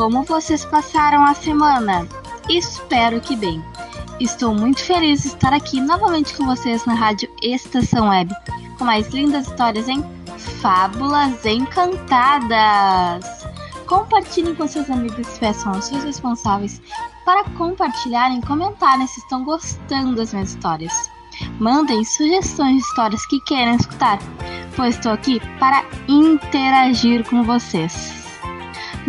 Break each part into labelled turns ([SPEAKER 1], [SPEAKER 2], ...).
[SPEAKER 1] Como vocês passaram a semana? Espero que bem. Estou muito feliz de estar aqui novamente com vocês na Rádio Estação Web, com mais lindas histórias em Fábulas Encantadas. Compartilhem com seus amigos e peçam aos seus responsáveis para compartilharem e comentarem se estão gostando das minhas histórias. Mandem sugestões de histórias que querem escutar, pois estou aqui para interagir com vocês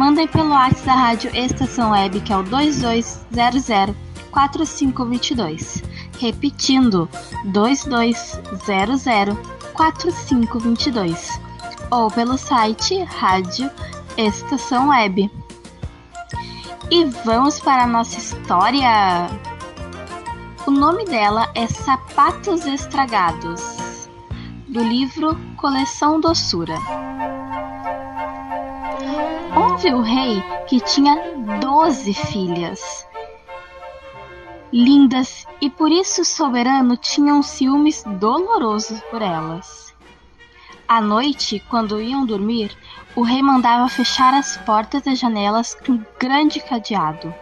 [SPEAKER 1] mandem pelo WhatsApp da Rádio Estação Web, que é o 2200 4522. Repetindo, 2200 4522. Ou pelo site Rádio Estação Web. E vamos para a nossa história. O nome dela é Sapatos Estragados, do livro Coleção Doçura. Houve o rei que tinha doze filhas lindas e por isso o soberano tinha um ciúmes doloroso por elas. À noite, quando iam dormir, o rei mandava fechar as portas e janelas com grande cadeado,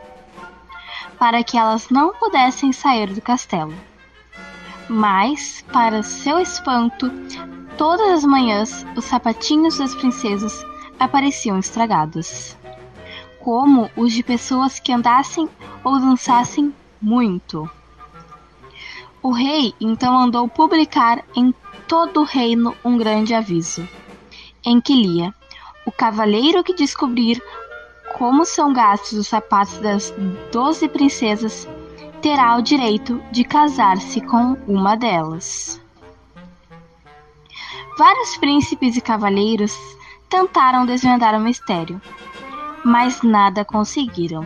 [SPEAKER 1] para que elas não pudessem sair do castelo. Mas, para seu espanto, todas as manhãs os sapatinhos das princesas apareciam estragados, como os de pessoas que andassem ou dançassem muito. O rei então mandou publicar em todo o reino um grande aviso, em que lia: O cavaleiro que descobrir como são gastos os sapatos das doze princesas terá o direito de casar-se com uma delas. Vários príncipes e cavaleiros tentaram desvendar o mistério, mas nada conseguiram.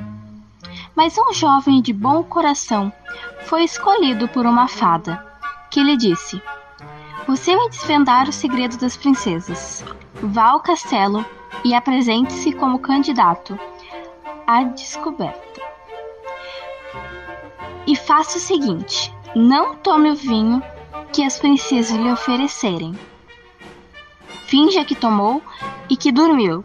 [SPEAKER 1] Mas um jovem de bom coração foi escolhido por uma fada, que lhe disse: Você vai desvendar o segredo das princesas. Vá ao castelo e apresente-se como candidato à descoberta. E faça o seguinte: não tome o vinho que as princesas lhe oferecerem. Finja que tomou e que dormiu.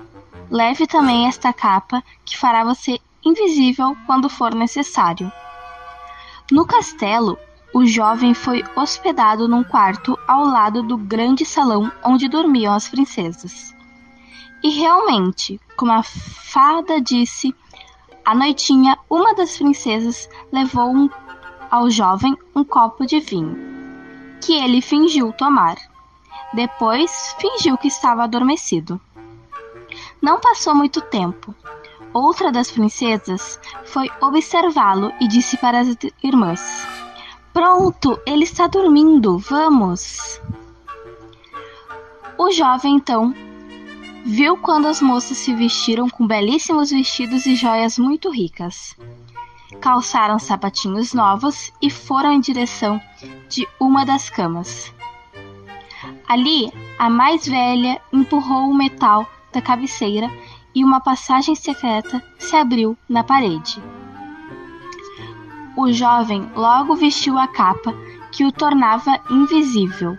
[SPEAKER 1] Leve também esta capa que fará você invisível quando for necessário. No castelo, o jovem foi hospedado num quarto ao lado do grande salão onde dormiam as princesas. E realmente, como a fada disse, à noitinha uma das princesas levou um, ao jovem um copo de vinho, que ele fingiu tomar. Depois fingiu que estava adormecido. Não passou muito tempo. Outra das princesas foi observá-lo e disse para as irmãs: Pronto, ele está dormindo, vamos. O jovem então viu quando as moças se vestiram com belíssimos vestidos e joias muito ricas. Calçaram sapatinhos novos e foram em direção de uma das camas. Ali, a mais velha empurrou o metal da cabeceira e uma passagem secreta se abriu na parede. O jovem logo vestiu a capa que o tornava invisível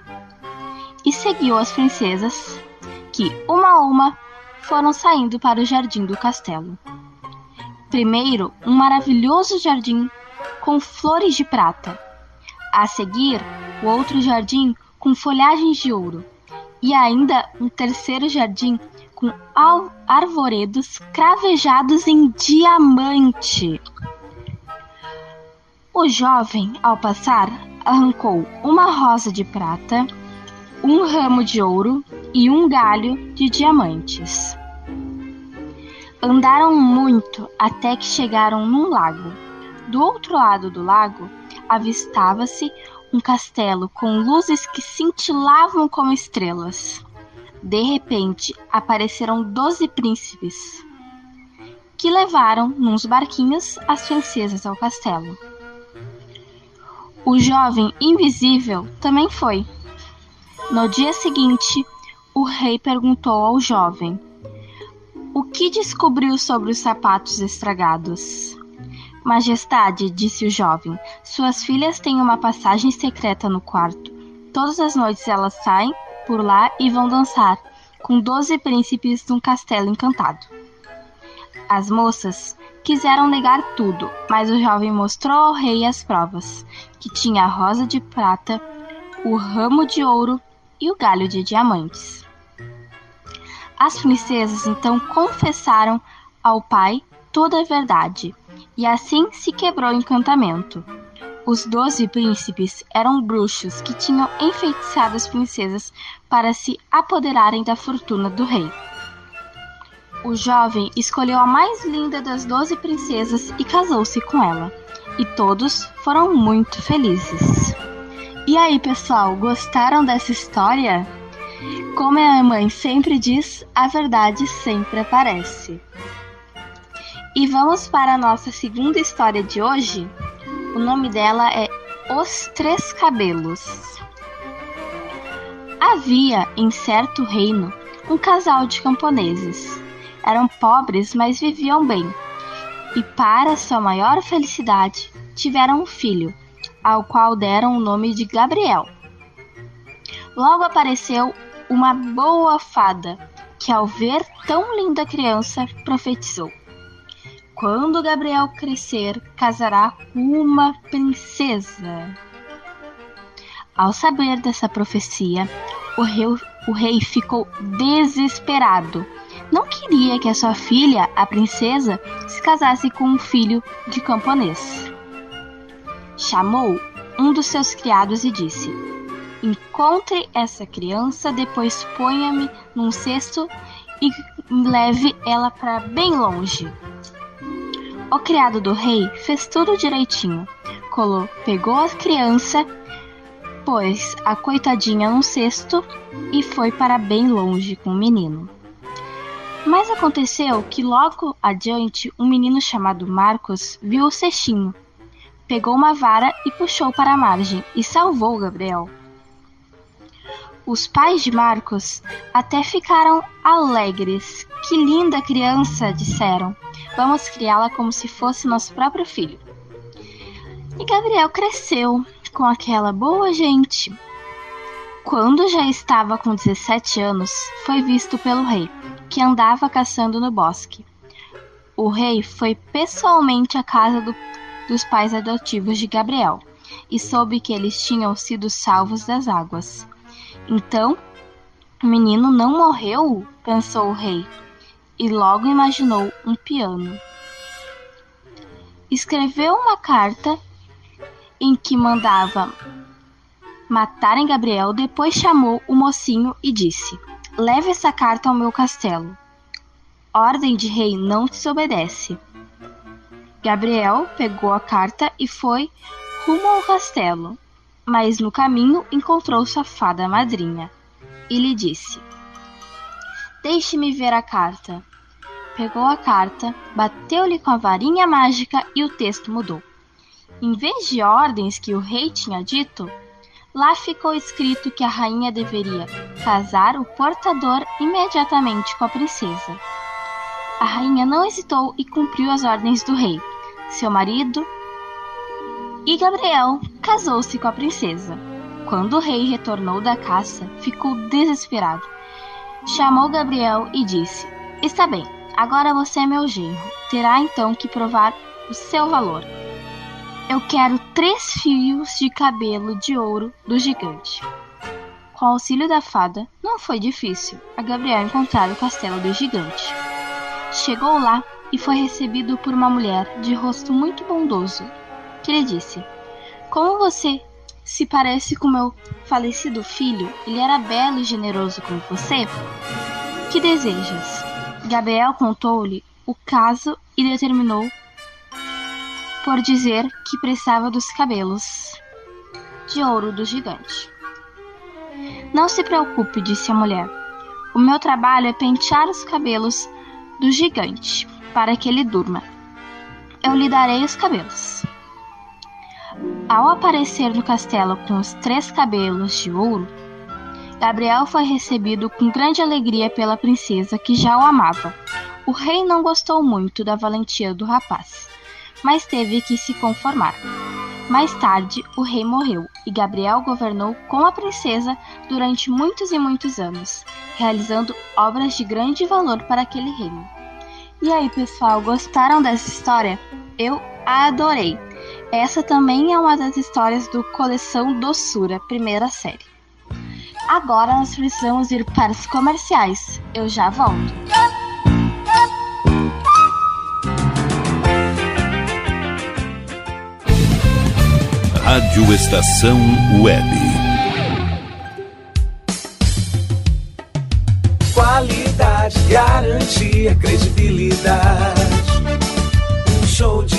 [SPEAKER 1] e seguiu as princesas, que, uma a uma, foram saindo para o jardim do castelo. Primeiro, um maravilhoso jardim com flores de prata. A seguir, o outro jardim com folhagens de ouro. E ainda um terceiro jardim com arvoredos cravejados em diamante. O jovem, ao passar, arrancou uma rosa de prata, um ramo de ouro e um galho de diamantes. Andaram muito até que chegaram num lago. Do outro lado do lago avistava-se um castelo com luzes que cintilavam como estrelas. De repente, apareceram doze príncipes que levaram, nos barquinhos, as princesas ao castelo. O jovem invisível também foi. No dia seguinte, o rei perguntou ao jovem: O que descobriu sobre os sapatos estragados? Majestade, disse o jovem, suas filhas têm uma passagem secreta no quarto. Todas as noites elas saem por lá e vão dançar com doze príncipes num castelo encantado. As moças quiseram negar tudo, mas o jovem mostrou ao rei as provas, que tinha a rosa de prata, o ramo de ouro e o galho de diamantes. As princesas então confessaram ao pai toda a verdade, e assim se quebrou o encantamento. Os doze príncipes eram bruxos que tinham enfeitiçado as princesas para se apoderarem da fortuna do rei. O jovem escolheu a mais linda das doze princesas e casou-se com ela. E todos foram muito felizes. E aí, pessoal, gostaram dessa história? Como a mãe sempre diz, a verdade sempre aparece. E vamos para a nossa segunda história de hoje. O nome dela é Os Três Cabelos. Havia em certo reino um casal de camponeses. Eram pobres, mas viviam bem. E para sua maior felicidade, tiveram um filho, ao qual deram o nome de Gabriel. Logo apareceu uma boa fada, que ao ver tão linda criança, profetizou: Quando Gabriel crescer, casará com uma princesa. Ao saber dessa profecia, o rei, o rei ficou desesperado. Não queria que a sua filha, a princesa, se casasse com um filho de camponês. Chamou um dos seus criados e disse: Encontre essa criança, depois ponha-me num cesto e leve ela para bem longe. O criado do rei fez tudo direitinho. Colou, pegou a criança pôs a coitadinha num cesto e foi para bem longe com o menino. Mas aconteceu que logo adiante um menino chamado Marcos viu o cestinho, pegou uma vara e puxou para a margem e salvou Gabriel. Os pais de Marcos até ficaram alegres. Que linda criança, disseram. Vamos criá-la como se fosse nosso próprio filho. E Gabriel cresceu, com aquela boa gente. Quando já estava com 17 anos, foi visto pelo rei, que andava caçando no bosque. O rei foi pessoalmente à casa do, dos pais adotivos de Gabriel e soube que eles tinham sido salvos das águas. Então, o menino não morreu, pensou o rei, e logo imaginou um piano. Escreveu uma carta em que mandava matarem Gabriel, depois chamou o mocinho e disse: Leve essa carta ao meu castelo. Ordem de rei não desobedece. Gabriel pegou a carta e foi rumo ao castelo, mas no caminho encontrou sua fada madrinha e lhe disse: Deixe-me ver a carta. Pegou a carta, bateu-lhe com a varinha mágica e o texto mudou. Em vez de ordens que o rei tinha dito, lá ficou escrito que a rainha deveria casar o portador imediatamente com a princesa. A rainha não hesitou e cumpriu as ordens do rei, seu marido, e Gabriel casou-se com a princesa. Quando o rei retornou da caça, ficou desesperado. Chamou Gabriel e disse: Está bem, agora você é meu genro. Terá então que provar o seu valor. Eu quero três fios de cabelo de ouro do gigante. Com o auxílio da fada, não foi difícil a Gabriel encontrar o castelo do gigante. Chegou lá e foi recebido por uma mulher de rosto muito bondoso, que lhe disse: Como você se parece com meu falecido filho, ele era belo e generoso como você? Que desejas? Gabriel contou-lhe o caso e determinou por dizer que precisava dos cabelos de ouro do gigante. Não se preocupe, disse a mulher. O meu trabalho é pentear os cabelos do gigante. para que ele durma. Eu lhe darei os cabelos. Ao aparecer no castelo com os três cabelos de ouro, Gabriel foi recebido com grande alegria pela princesa que já o amava. O rei não gostou muito da valentia do rapaz, mas teve que se conformar. Mais tarde, o rei morreu e Gabriel governou com a princesa durante muitos e muitos anos, realizando obras de grande valor para aquele reino. E aí, pessoal, gostaram dessa história? Eu adorei! Essa também é uma das histórias do Coleção Doçura, primeira série. Agora nós precisamos ir para os comerciais. Eu já volto.
[SPEAKER 2] Rádio Estação Web.
[SPEAKER 3] Qualidade, garantia, credibilidade. Um show de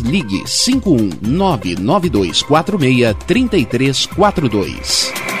[SPEAKER 4] ligue 51992463342.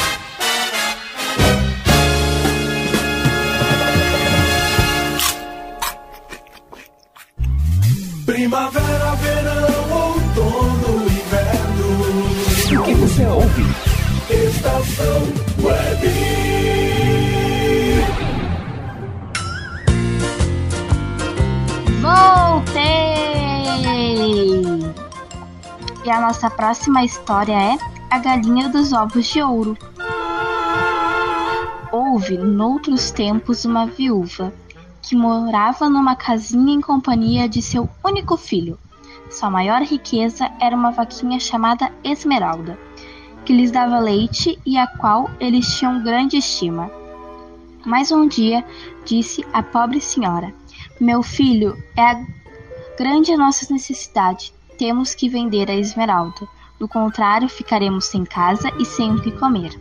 [SPEAKER 1] A nossa próxima história é A Galinha dos Ovos de Ouro. Houve, noutros tempos, uma viúva que morava numa casinha em companhia de seu único filho. Sua maior riqueza era uma vaquinha chamada Esmeralda, que lhes dava leite e a qual eles tinham grande estima. Mas um dia disse a pobre senhora: Meu filho, é grande a nossa necessidade. Temos que vender a esmeralda. Do contrário, ficaremos sem casa e sem o que comer.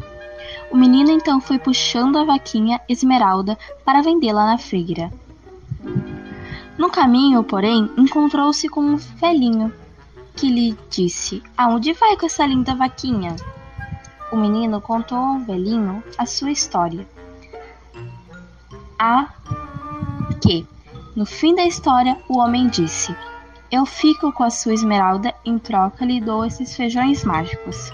[SPEAKER 1] O menino então foi puxando a vaquinha Esmeralda para vendê-la na feira. No caminho, porém, encontrou-se com um velhinho que lhe disse: Aonde vai com essa linda vaquinha? O menino contou ao velhinho a sua história. A que, no fim da história, o homem disse: Eu fico com a sua esmeralda, em troca lhe dou esses feijões mágicos.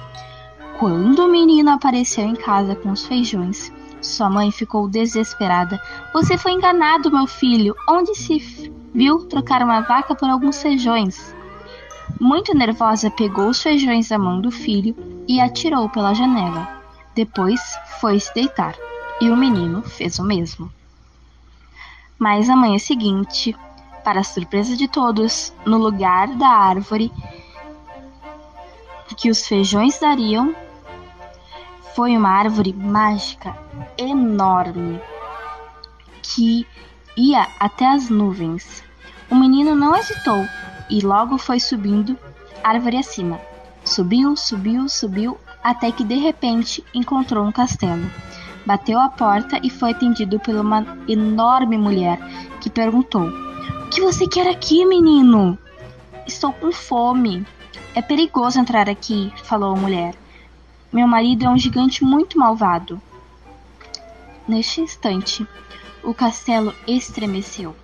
[SPEAKER 1] Quando o menino apareceu em casa com os feijões, sua mãe ficou desesperada. Você foi enganado, meu filho. Onde se viu trocar uma vaca por alguns feijões? Muito nervosa, pegou os feijões da mão do filho e atirou pela janela. Depois foi se deitar, e o menino fez o mesmo. Mas na manhã seguinte, para surpresa de todos, no lugar da árvore que os feijões dariam, foi uma árvore mágica enorme que ia até as nuvens. O menino não hesitou e logo foi subindo árvore acima. Subiu, subiu, subiu, até que de repente encontrou um castelo. Bateu a porta e foi atendido por uma enorme mulher que perguntou: que você quer aqui, menino? Estou com fome. É perigoso entrar aqui, falou a mulher. Meu marido é um gigante muito malvado. Neste instante, o castelo estremeceu.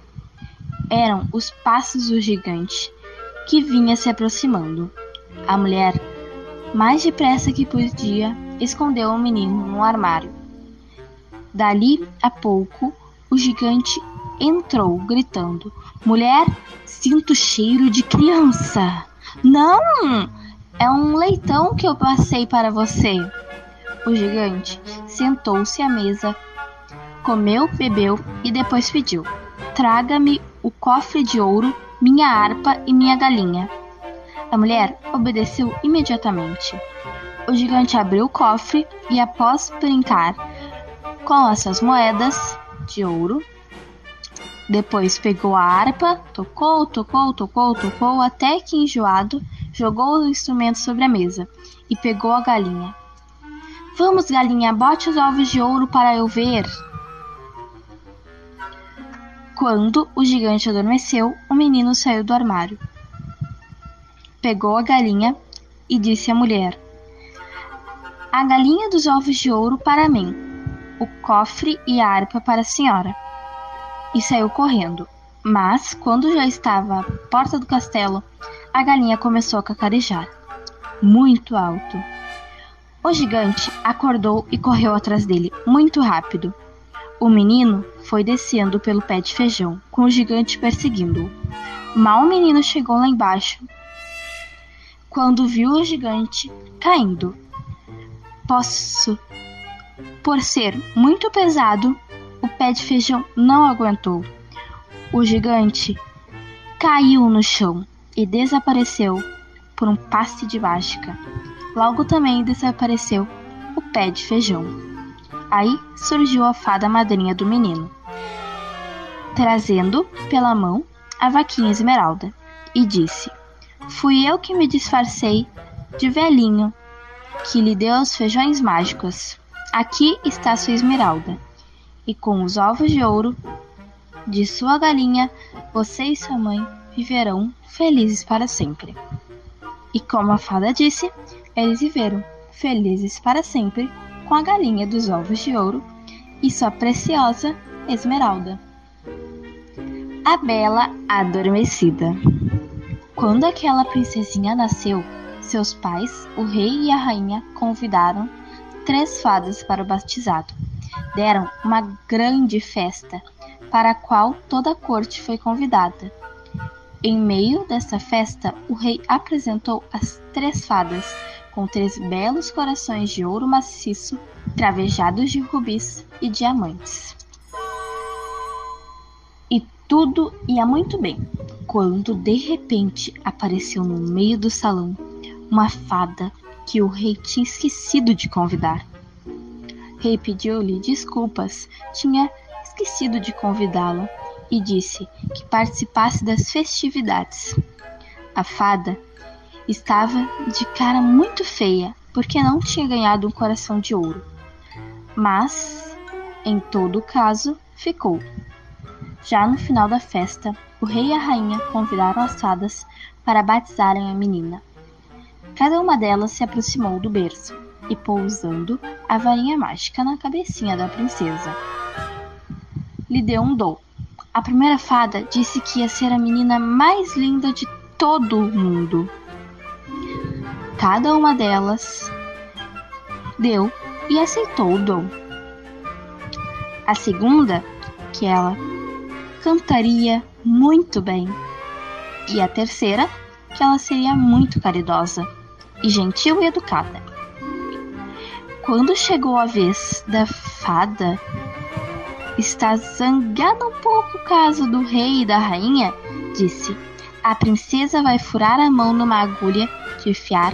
[SPEAKER 1] Eram os passos do gigante que vinha se aproximando. A mulher, mais depressa que podia, escondeu o menino no armário. Dali a pouco, o gigante entrou, gritando: Mulher, sinto cheiro de criança! Não! É um leitão que eu passei para você. O gigante sentou-se à mesa, comeu, bebeu e depois pediu: Traga-me o cofre de ouro, minha harpa e minha galinha. A mulher obedeceu imediatamente. O gigante abriu o cofre e, após brincar com as suas moedas de ouro, depois pegou a harpa, tocou, tocou, tocou, tocou, até que enjoado jogou o instrumento sobre a mesa e pegou a galinha. Vamos, galinha, bote os ovos de ouro para eu ver. Quando o gigante adormeceu, o menino saiu do armário. Pegou a galinha e disse à mulher: A galinha dos ovos de ouro para mim, o cofre e a harpa para a senhora. E saiu correndo. Mas, quando já estava à porta do castelo, a galinha começou a cacarejar, muito alto. O gigante acordou e correu atrás dele, muito rápido. O menino foi descendo pelo pé de feijão, com o gigante perseguindo-o. Mal o menino chegou lá embaixo, quando viu o gigante caindo. Posso. Por ser muito pesado, o pé de feijão não aguentou. O gigante caiu no chão e desapareceu por um passe de mágica. Logo também desapareceu o pé de feijão. Aí surgiu a fada madrinha do menino, trazendo pela mão a vaquinha esmeralda, e disse: Fui eu que me disfarcei de velhinho, que lhe deu os feijões mágicos. Aqui está sua esmeralda, e com os ovos de ouro de sua galinha, você e sua mãe viverão felizes para sempre. E como a fada disse, eles viveram felizes para sempre com a galinha dos ovos de ouro e sua preciosa esmeralda. A Bela Adormecida Quando aquela princesinha nasceu, seus pais, o rei e a rainha, convidaram três fadas para o batizado. Deram uma grande festa, para a qual toda a corte foi convidada. Em meio dessa festa, o rei apresentou as três fadas, com três belos corações de ouro maciço, travejados de rubis e diamantes. E tudo ia muito bem, quando de repente apareceu no meio do salão uma fada que o rei tinha esquecido de convidar. Rei pediu-lhe desculpas, tinha esquecido de convidá-la e disse que participasse das festividades. A fada estava de cara muito feia porque não tinha ganhado um coração de ouro. Mas, em todo caso, ficou. Já no final da festa, o rei e a rainha convidaram as fadas para batizarem a menina. Cada uma delas se aproximou do berço e pousando a varinha mágica na cabecinha da princesa. Lhe deu um dom. A primeira fada disse que ia ser a menina mais linda de todo o mundo. Cada uma delas deu e aceitou o dom. A segunda, que ela cantaria muito bem. E a terceira, que ela seria muito caridosa e gentil e educada. Quando chegou a vez da fada estar zangada um pouco o caso do rei e da rainha, disse: A princesa vai furar a mão numa agulha de fiar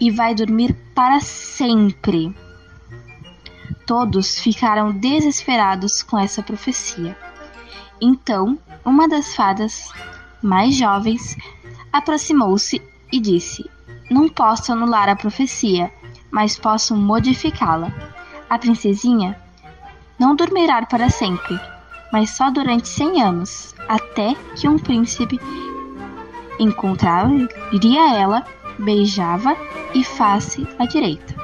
[SPEAKER 1] e vai dormir para sempre. Todos ficaram desesperados com essa profecia. Então, uma das fadas mais jovens aproximou-se e disse: Não posso anular a profecia, mas posso modificá-la. A princesinha não dormirá para sempre, mas só durante cem anos, até que um príncipe encontraria ela, beijava e face à direita.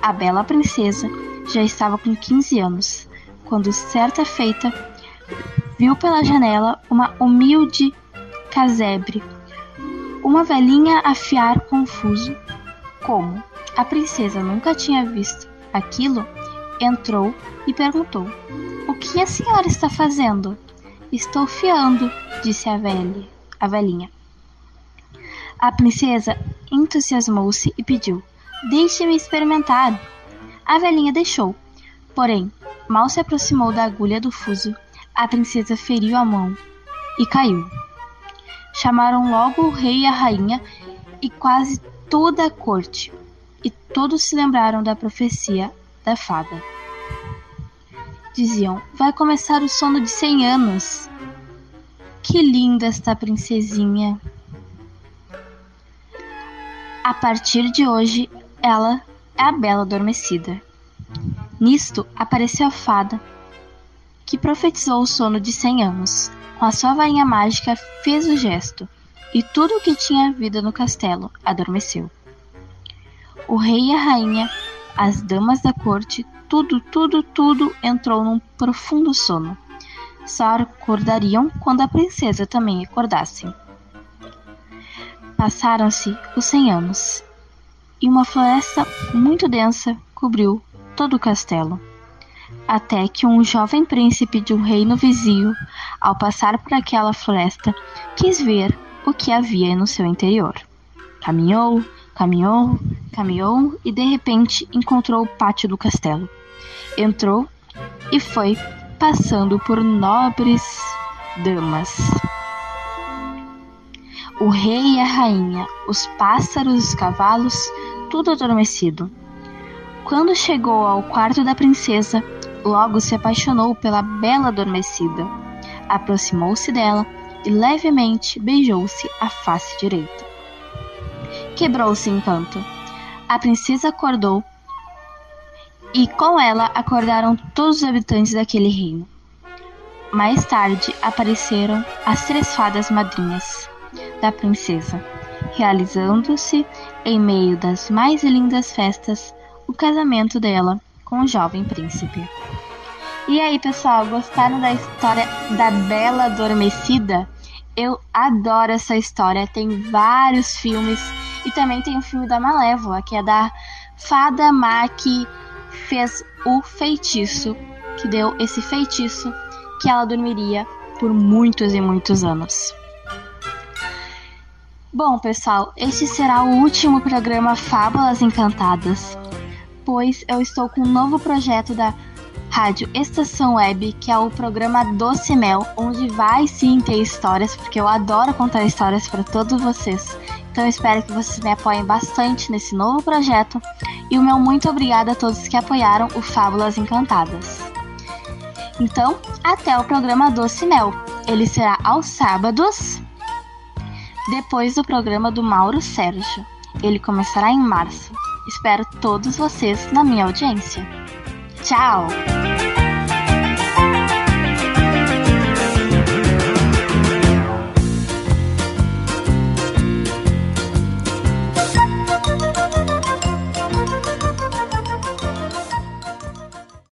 [SPEAKER 1] A bela princesa já estava com 15 anos, quando certa feita viu pela janela uma humilde casebre, uma velhinha afiar confuso. Como a princesa nunca tinha visto aquilo, entrou e perguntou: O que a senhora está fazendo? Estou fiando, disse a velha, a velhinha. A princesa entusiasmou-se e pediu: Deixe-me experimentar. A velhinha deixou. Porém, mal se aproximou da agulha do fuso, a princesa feriu a mão e caiu. Chamaram logo o rei e a rainha e quase toda a corte, e todos se lembraram da profecia da fada. Diziam: Vai começar o sono de cem anos. Que linda esta princesinha! A partir de hoje, ela é a Bela Adormecida. Nisto apareceu a fada, que profetizou o sono de cem anos. Com a sua varinha mágica fez o gesto, e tudo o que tinha vida no castelo adormeceu. O rei e a rainha, as damas da corte, tudo, tudo, tudo entrou num profundo sono. Só acordariam quando a princesa também acordasse. Passaram-se os cem anos e uma floresta muito densa cobriu todo o castelo. Até que um jovem príncipe de um reino vizinho, ao passar por aquela floresta, quis ver o que havia no seu interior. Caminhou, caminhou, caminhou e de repente encontrou o pátio do castelo. Entrou e foi passando por nobres damas. O rei e a rainha, os pássaros, os cavalos, tudo adormecido. Quando chegou ao quarto da princesa, logo se apaixonou pela bela adormecida. Aproximou-se dela e levemente beijou-se a face direita. Quebrou-se encanto. A princesa acordou e com ela acordaram todos os habitantes daquele reino. Mais tarde apareceram as três fadas madrinhas da princesa realizando-se em meio das mais lindas festas o casamento dela com o jovem príncipe. E aí, pessoal, gostaram da história da Bela Adormecida? Eu adoro essa história. Tem vários filmes e também tem o filme da Malévola, que é da fada má que fez o feitiço, que deu esse feitiço que ela dormiria por muitos e muitos anos. Bom, pessoal, este será o último programa Fábulas Encantadas, pois eu estou com um novo projeto da Rádio Estação Web, que é o programa Doce Mel, onde vai sim ter histórias, porque eu adoro contar histórias para todos vocês. Então espero que vocês me apoiem bastante nesse novo projeto e o meu muito obrigada a todos que apoiaram o Fábulas Encantadas. Então, até o programa Doce Mel. Ele será aos sábados depois do programa do Mauro Sérgio. Ele começará em março. Espero todos vocês na minha audiência. Tchau!